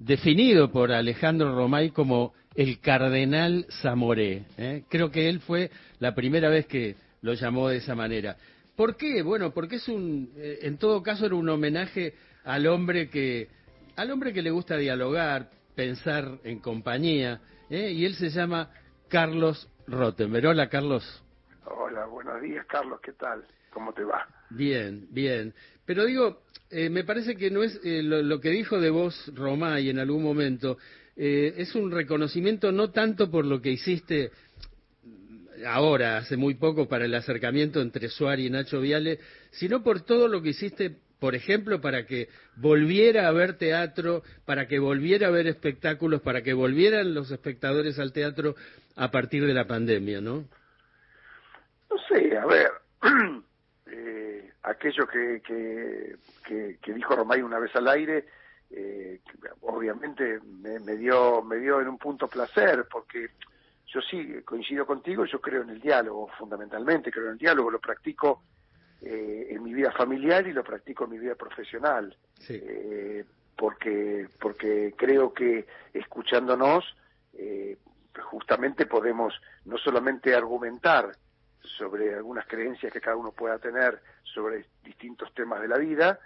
definido por Alejandro Romay como el cardenal Zamoré. ¿eh? Creo que él fue la primera vez que lo llamó de esa manera. ¿Por qué? Bueno, porque es un, eh, en todo caso era un homenaje al hombre que, al hombre que le gusta dialogar, pensar en compañía, ¿eh? y él se llama Carlos Rottenberg. Hola, Carlos. Hola, buenos días, Carlos, ¿qué tal? ¿Cómo te va? Bien, bien. Pero digo, eh, me parece que no es eh, lo, que dijo de vos Romay en algún momento, eh, es un reconocimiento no tanto por lo que hiciste ahora, hace muy poco, para el acercamiento entre Suárez y Nacho Viale, sino por todo lo que hiciste, por ejemplo, para que volviera a ver teatro, para que volviera a ver espectáculos, para que volvieran los espectadores al teatro a partir de la pandemia, ¿no? No sé, a ver, aquello que, que, que, dijo Romay una vez al aire, eh, obviamente me, me, dio me dio en un punto placer, porque yo sí coincido contigo, yo creo en el diálogo, fundamentalmente creo en el diálogo, lo practico eh, en mi vida familiar y lo practico en mi vida profesional, eh, porque porque creo que escuchándonos eh, justamente podemos no solamente argumentar sobre algunas creencias que cada uno pueda tener sobre distintos temas de la vida,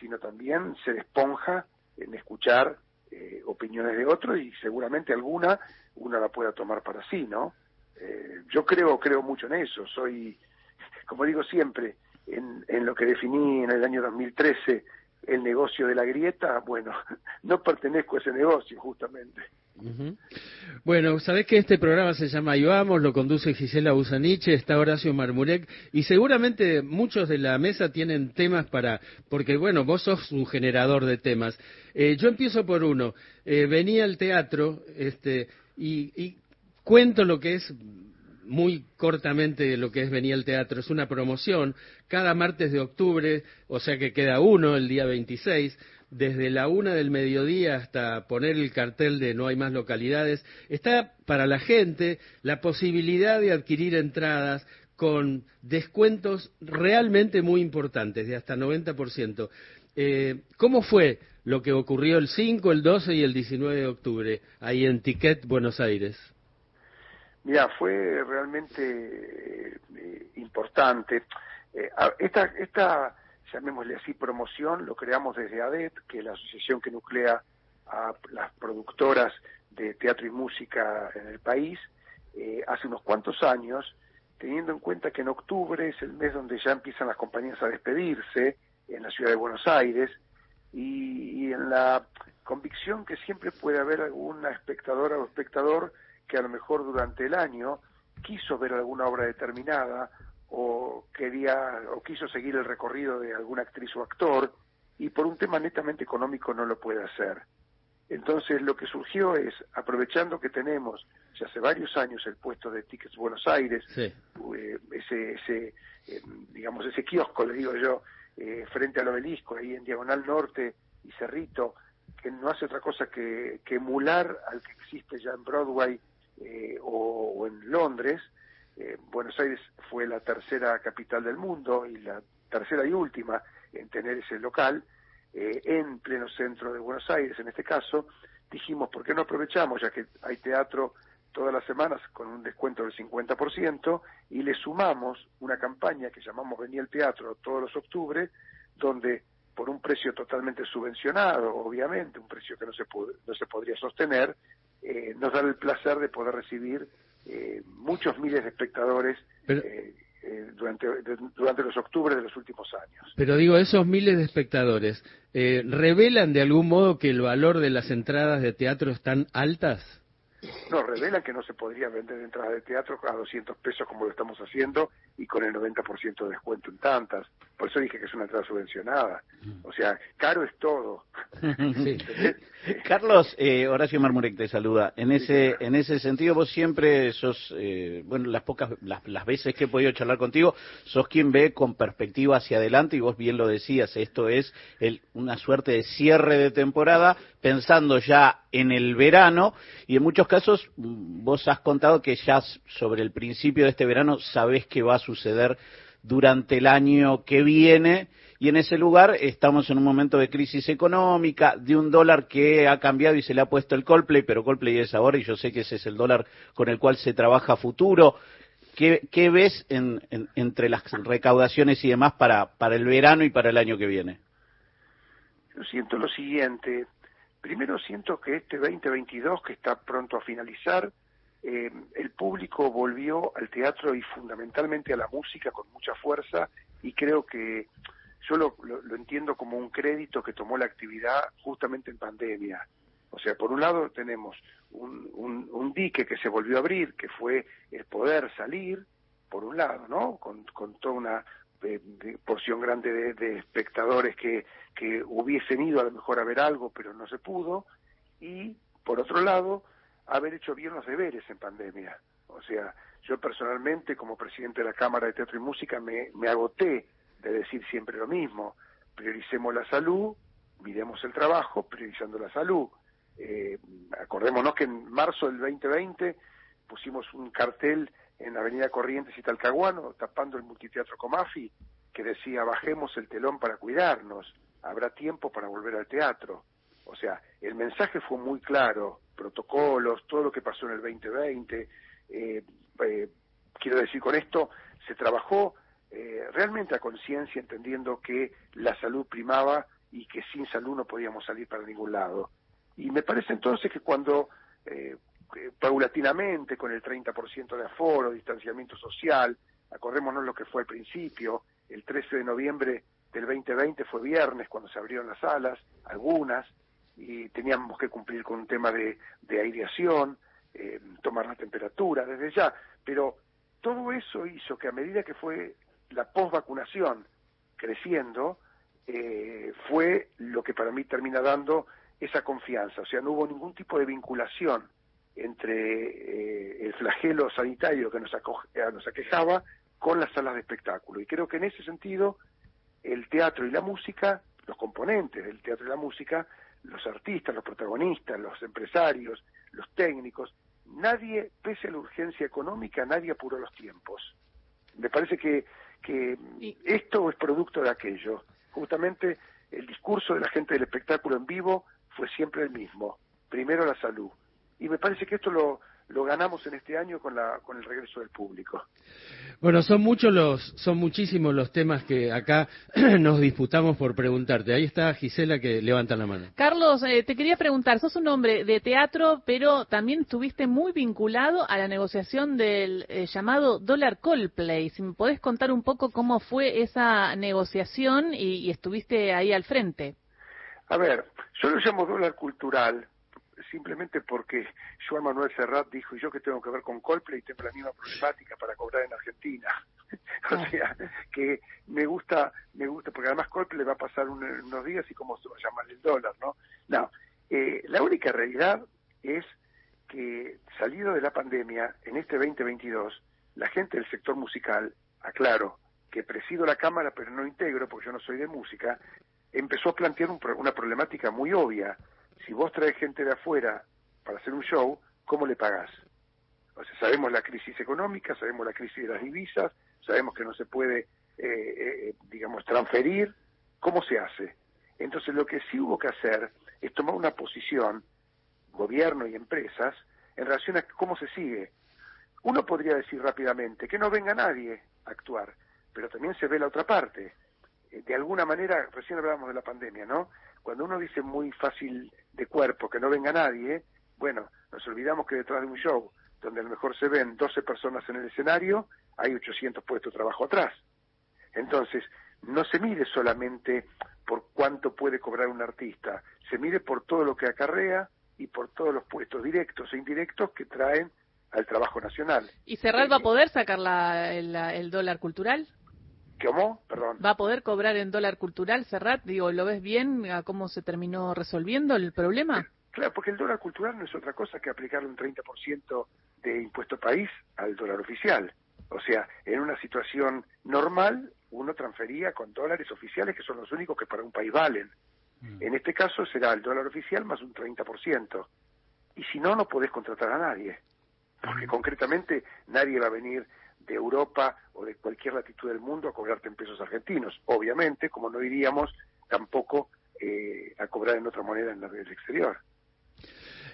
sino también se esponja en escuchar eh, opiniones de otros y seguramente alguna una la pueda tomar para sí, ¿no? Eh, yo creo creo mucho en eso. Soy, como digo siempre, en, en lo que definí en el año 2013 el negocio de la grieta, bueno, no pertenezco a ese negocio justamente. Bueno, sabés que este programa se llama Y Vamos, lo conduce Gisela Busaniche, está Horacio Marmurek, y seguramente muchos de la mesa tienen temas para, porque bueno, vos sos un generador de temas. Eh, yo empiezo por uno. Eh, venía al teatro, este, y, y cuento lo que es muy cortamente lo que es venía al teatro. Es una promoción cada martes de octubre, o sea que queda uno el día 26 desde la una del mediodía hasta poner el cartel de no hay más localidades, está para la gente la posibilidad de adquirir entradas con descuentos realmente muy importantes, de hasta 90%. Eh, ¿Cómo fue lo que ocurrió el 5, el 12 y el 19 de octubre ahí en Ticket, Buenos Aires? Mira, fue realmente eh, importante. Eh, esta, esta llamémosle así, promoción, lo creamos desde ADET, que es la asociación que nuclea a las productoras de teatro y música en el país, eh, hace unos cuantos años, teniendo en cuenta que en octubre es el mes donde ya empiezan las compañías a despedirse en la ciudad de Buenos Aires, y, y en la convicción que siempre puede haber alguna espectadora o espectador que a lo mejor durante el año quiso ver alguna obra determinada o quería o quiso seguir el recorrido de alguna actriz o actor y por un tema netamente económico no lo puede hacer. Entonces lo que surgió es, aprovechando que tenemos ya hace varios años el puesto de Tickets Buenos Aires, eh, ese, ese eh, digamos, ese kiosco, le digo yo, eh, frente al obelisco, ahí en Diagonal Norte y Cerrito, que no hace otra cosa que, que emular al que existe ya en Broadway o, o en Londres, eh, Buenos Aires fue la tercera capital del mundo y la tercera y última en tener ese local, eh, en pleno centro de Buenos Aires en este caso, dijimos, ¿por qué no aprovechamos, ya que hay teatro todas las semanas con un descuento del 50%, y le sumamos una campaña que llamamos Venía el Teatro todos los octubre, donde por un precio totalmente subvencionado, obviamente, un precio que no se, no se podría sostener, eh, nos da el placer de poder recibir eh, muchos miles de espectadores eh, eh, durante, durante los octubres de los últimos años. Pero digo, esos miles de espectadores, ¿revelan de algún modo que el valor de las entradas de teatro están altas? No, revelan que no se podría vender entradas de teatro a 200 pesos como lo estamos haciendo y con el 90% de descuento en tantas. Por eso dije que es una entrada subvencionada. O sea, caro es todo. Carlos, eh, Horacio Marmurek te saluda. En ese, en ese sentido, vos siempre sos, eh, bueno, las pocas, las, las, veces que he podido charlar contigo, sos quien ve con perspectiva hacia adelante y vos bien lo decías, esto es el, una suerte de cierre de temporada, pensando ya en el verano y en muchos casos vos has contado que ya sobre el principio de este verano sabés que va a suceder durante el año que viene y en ese lugar estamos en un momento de crisis económica, de un dólar que ha cambiado y se le ha puesto el Coldplay, pero Coldplay es ahora y yo sé que ese es el dólar con el cual se trabaja futuro. ¿Qué, qué ves en, entre las recaudaciones y demás para, para el verano y para el año que viene? Yo siento lo siguiente. Primero siento que este 2022, que está pronto a finalizar, eh, el público volvió al teatro y fundamentalmente a la música con mucha fuerza y creo que yo lo, lo, entiendo como un crédito que tomó la actividad justamente en pandemia. O sea, por un lado tenemos un, un, un, dique que se volvió a abrir, que fue el poder salir, por un lado, ¿no? Con, con toda una eh, porción grande de, espectadores que, que hubiesen ido a lo mejor a ver algo, pero no se pudo. Y, por otro lado, haber hecho bien los deberes en pandemia. O sea, yo personalmente, como presidente de la Cámara de Teatro y Música, me, me agoté de decir siempre lo mismo. Prioricemos la salud, miremos el trabajo, priorizando la salud. Eh, acordémonos que en marzo del 2020 pusimos un cartel en Avenida Corrientes y Talcahuano, tapando el multiteatro Comafi, que decía bajemos el telón para cuidarnos, habrá tiempo para volver al teatro. O sea, el mensaje fue muy claro, protocolos, todo lo que pasó en el 2020. Eh, eh, quiero decir, con esto se trabajó eh, realmente a conciencia, entendiendo que la salud primaba y que sin salud no podíamos salir para ningún lado. Y me parece entonces que cuando eh, paulatinamente, con el 30% de aforo, distanciamiento social, acordémonos lo que fue al principio, el 13 de noviembre del 2020 fue viernes cuando se abrieron las salas, algunas, y teníamos que cumplir con un tema de, aireación, eh, tomar la temperatura desde ya, pero todo eso hizo que a medida que fue la posvacunación creciendo, eh, fue lo que para mí termina dando esa confianza, o sea, no hubo ningún tipo de vinculación entre eh, el flagelo sanitario que nos, eh, nos aquejaba con las salas de espectáculo. Y creo que en ese sentido el teatro y la música, los componentes del teatro y la música, los artistas, los protagonistas, los empresarios, los técnicos, nadie, pese a la urgencia económica, nadie apuró los tiempos. Me parece que, que esto es producto de aquello. Justamente el discurso de la gente del espectáculo en vivo fue siempre el mismo. Primero la salud. Y me parece que esto lo, lo ganamos en este año con, la, con el regreso del público. Bueno, son muchos los, son muchísimos los temas que acá nos disputamos por preguntarte. Ahí está Gisela que levanta la mano. Carlos, eh, te quería preguntar, sos un hombre de teatro, pero también estuviste muy vinculado a la negociación del eh, llamado dólar Coldplay. Si me podés contar un poco cómo fue esa negociación y, y estuviste ahí al frente. A ver, yo lo llamo dólar cultural simplemente porque Joan Manuel Serrat dijo, y yo que tengo que ver con Coldplay, tengo la misma problemática para cobrar en Argentina. o sea, que me gusta, me gusta, porque además Coldplay va a pasar unos días y cómo se va a llamar el dólar, ¿no? No, eh, la única realidad es que salido de la pandemia, en este 2022, la gente del sector musical, aclaro, que presido la Cámara pero no integro porque yo no soy de música, empezó a plantear una problemática muy obvia si vos traes gente de afuera para hacer un show, ¿cómo le pagás? O sea, sabemos la crisis económica, sabemos la crisis de las divisas, sabemos que no se puede, eh, eh, digamos, transferir. ¿Cómo se hace? Entonces, lo que sí hubo que hacer es tomar una posición, gobierno y empresas, en relación a cómo se sigue. Uno podría decir rápidamente que no venga nadie a actuar, pero también se ve la otra parte. Eh, de alguna manera, recién hablábamos de la pandemia, ¿no? Cuando uno dice muy fácil de cuerpo que no venga nadie, bueno, nos olvidamos que detrás de un show donde a lo mejor se ven 12 personas en el escenario, hay 800 puestos de trabajo atrás. Entonces, no se mide solamente por cuánto puede cobrar un artista, se mide por todo lo que acarrea y por todos los puestos directos e indirectos que traen al trabajo nacional. ¿Y Serrat va a poder sacar la, el dólar cultural? ¿Cómo? Perdón. ¿Va a poder cobrar en dólar cultural, Serrat? Digo, ¿lo ves bien a cómo se terminó resolviendo el problema? Claro, porque el dólar cultural no es otra cosa que aplicar un 30% de impuesto país al dólar oficial. O sea, en una situación normal, uno transfería con dólares oficiales, que son los únicos que para un país valen. Mm. En este caso será el dólar oficial más un 30%. Y si no, no podés contratar a nadie. Porque mm. concretamente nadie va a venir de Europa o de cualquier latitud del mundo a cobrarte en pesos argentinos. Obviamente, como no iríamos tampoco eh, a cobrar en otra moneda en la del exterior.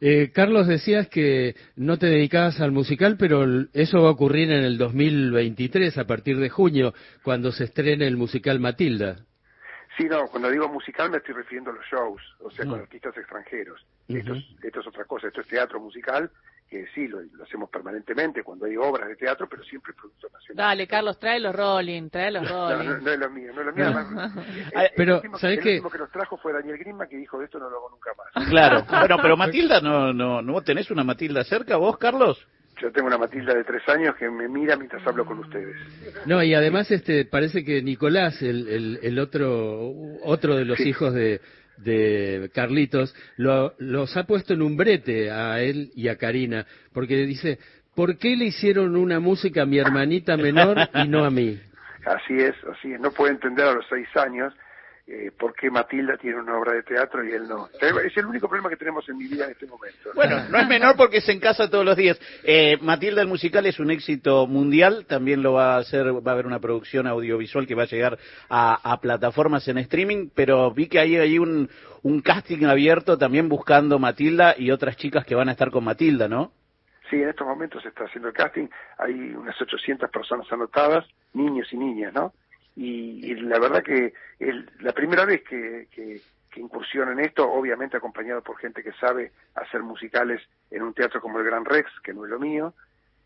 Eh, Carlos, decías que no te dedicabas al musical, pero eso va a ocurrir en el 2023, a partir de junio, cuando se estrene el musical Matilda. Sí, no, cuando digo musical me estoy refiriendo a los shows, o sea, con artistas extranjeros. esto, es, esto es otra cosa, esto es teatro musical que sí, lo, hacemos permanentemente cuando hay obras de teatro, pero siempre producto nacional. Dale, Carlos, trae los Rolling, trae los Rolling. No, no, es lo mío, no es lo mío. pero, ¿sabes qué? El último que los trajo fue Daniel Grima, que dijo, esto no lo hago nunca más. Claro, bueno, pero Matilda, ¿no, no, no tenés una Matilda cerca vos, Carlos? Yo tengo una Matilda de tres años que me mira mientras hablo con ustedes. No, y además este parece que Nicolás, el, el, el otro, otro de los hijos de, de Carlitos, lo, los ha puesto en un brete a él y a Karina, porque dice, ¿por qué le hicieron una música a mi hermanita menor y no a mí? Así es, así es. No puede entender a los seis años eh, por qué Matilda tiene una obra de teatro y él no. Es el único problema que tenemos en mi vida en este momento. Bueno, no es menor porque se en casa todos los días. Eh, Matilda el musical es un éxito mundial, también lo va a hacer, va a haber una producción audiovisual que va a llegar a, plataformas en streaming, pero vi que hay ahí un, un casting abierto también buscando Matilda y otras chicas que van a estar con Matilda, ¿no? Sí, en estos momentos se está haciendo el casting, hay unas 800 personas anotadas, niños y niñas, ¿no? Y, la verdad que el, la primera vez que, que, incursiono en esto, obviamente acompañado por gente que sabe hacer musicales en un teatro como el Gran Rex, que no es lo mío,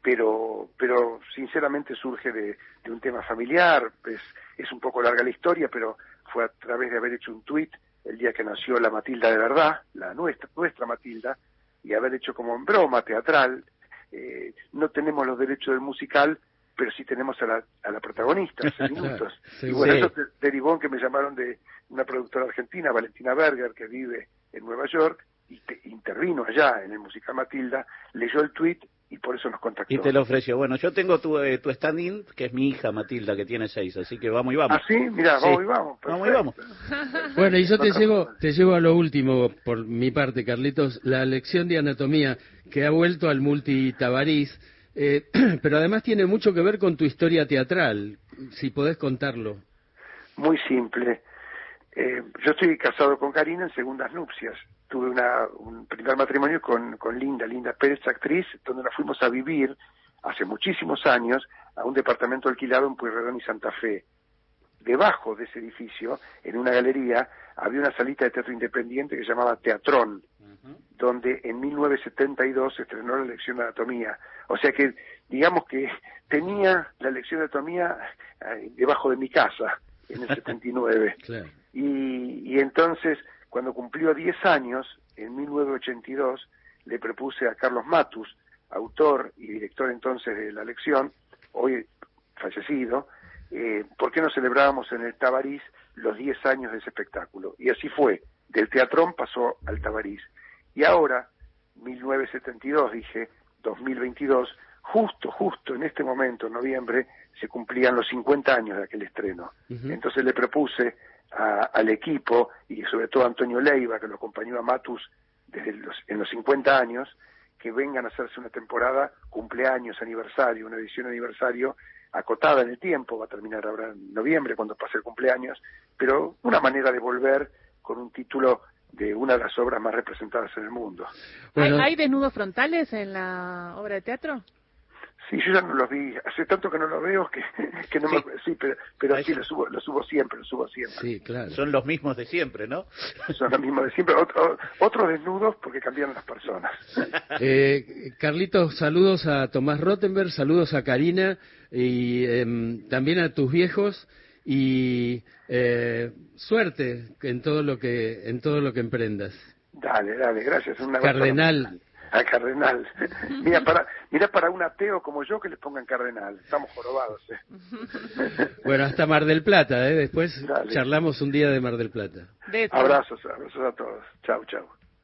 pero, pero sinceramente surge de, de un tema familiar, es, es un poco larga la historia, pero fue a través de haber hecho un tuit el día que nació la Matilda de verdad, la nuestra, nuestra Matilda, y haber hecho como en broma teatral, eh, no tenemos los derechos del musical, pero sí tenemos a la, a la protagonista hace minutos. y bueno, eso derivó en que me llamaron de una productora argentina, Valentina Berger, que vive en Nueva York, y intervino allá en el musical Matilda, leyó el tweet y por eso nos contactó. Y te lo ofreció. Bueno, yo tengo tu, eh, tu stand-in, que es mi hija Matilda, que tiene seis, así que vamos y vamos. Ah, sí, mira, vamos y vamos. Vamos y vamos. Bueno, y yo te llevo, te llevo a lo último, por mi parte, Carlitos, la lección de anatomía que ha vuelto al multitabariz eh, pero además tiene mucho que ver con tu historia teatral, si podés contarlo. Muy simple. Eh, yo estoy casado con Karina en segundas nupcias. Tuve una, un primer matrimonio con, con Linda, Linda Pérez, actriz, donde nos fuimos a vivir hace muchísimos años a un departamento alquilado en Pueyrredón y Santa Fe. Debajo de ese edificio, en una galería, había una salita de teatro independiente que se llamaba Teatrón, donde en 1972 se estrenó la lección de anatomía. O sea que, digamos que tenía la lección de anatomía eh, debajo de mi casa en el 79. y, y entonces, cuando cumplió 10 años, en 1982, le propuse a Carlos Matus, autor y director entonces de la lección, hoy fallecido, eh, ¿por qué no celebrábamos en el Tabarís los 10 años de ese espectáculo? Y así fue, del teatrón pasó al Tabarís. Y ahora, 1972, dije, 2022, justo, justo en este momento, en noviembre, se cumplían los 50 años de aquel estreno. Entonces le propuse al equipo y sobre todo a Antonio Leiva, que lo acompañó a Matus desde los, en los 50 años, que vengan a hacerse una temporada, cumpleaños, aniversario, una edición aniversario acotada en el tiempo, va a terminar ahora en noviembre cuando pase el cumpleaños, pero una manera de volver con un título de una de las obras más representadas en el mundo. ¿Hay, desnudos frontales en la obra de teatro? Sí, yo ya no los vi. Hace tanto que no los veo que, que no sí. Me, sí, pero, pero sí, los subo, los subo siempre, los subo siempre. Sí, claro. Son los mismos de siempre, ¿no? Son los mismos de siempre. Otro, otros desnudos porque cambiaron las personas. Eh, Carlitos, saludos a Tomás Rottenberg, saludos a Karina y eh, también a tus viejos y eh, suerte en todo lo que en todo lo que emprendas. Dale, dale, gracias. Un cardenal. A cardenal. mira para mira para un ateo como yo que le pongan cardenal. Estamos jorobados. ¿eh? bueno, hasta Mar del Plata, ¿eh? Después charlamos un día de Mar del Plata. Abrazos, abrazos a todos. Chau, chau.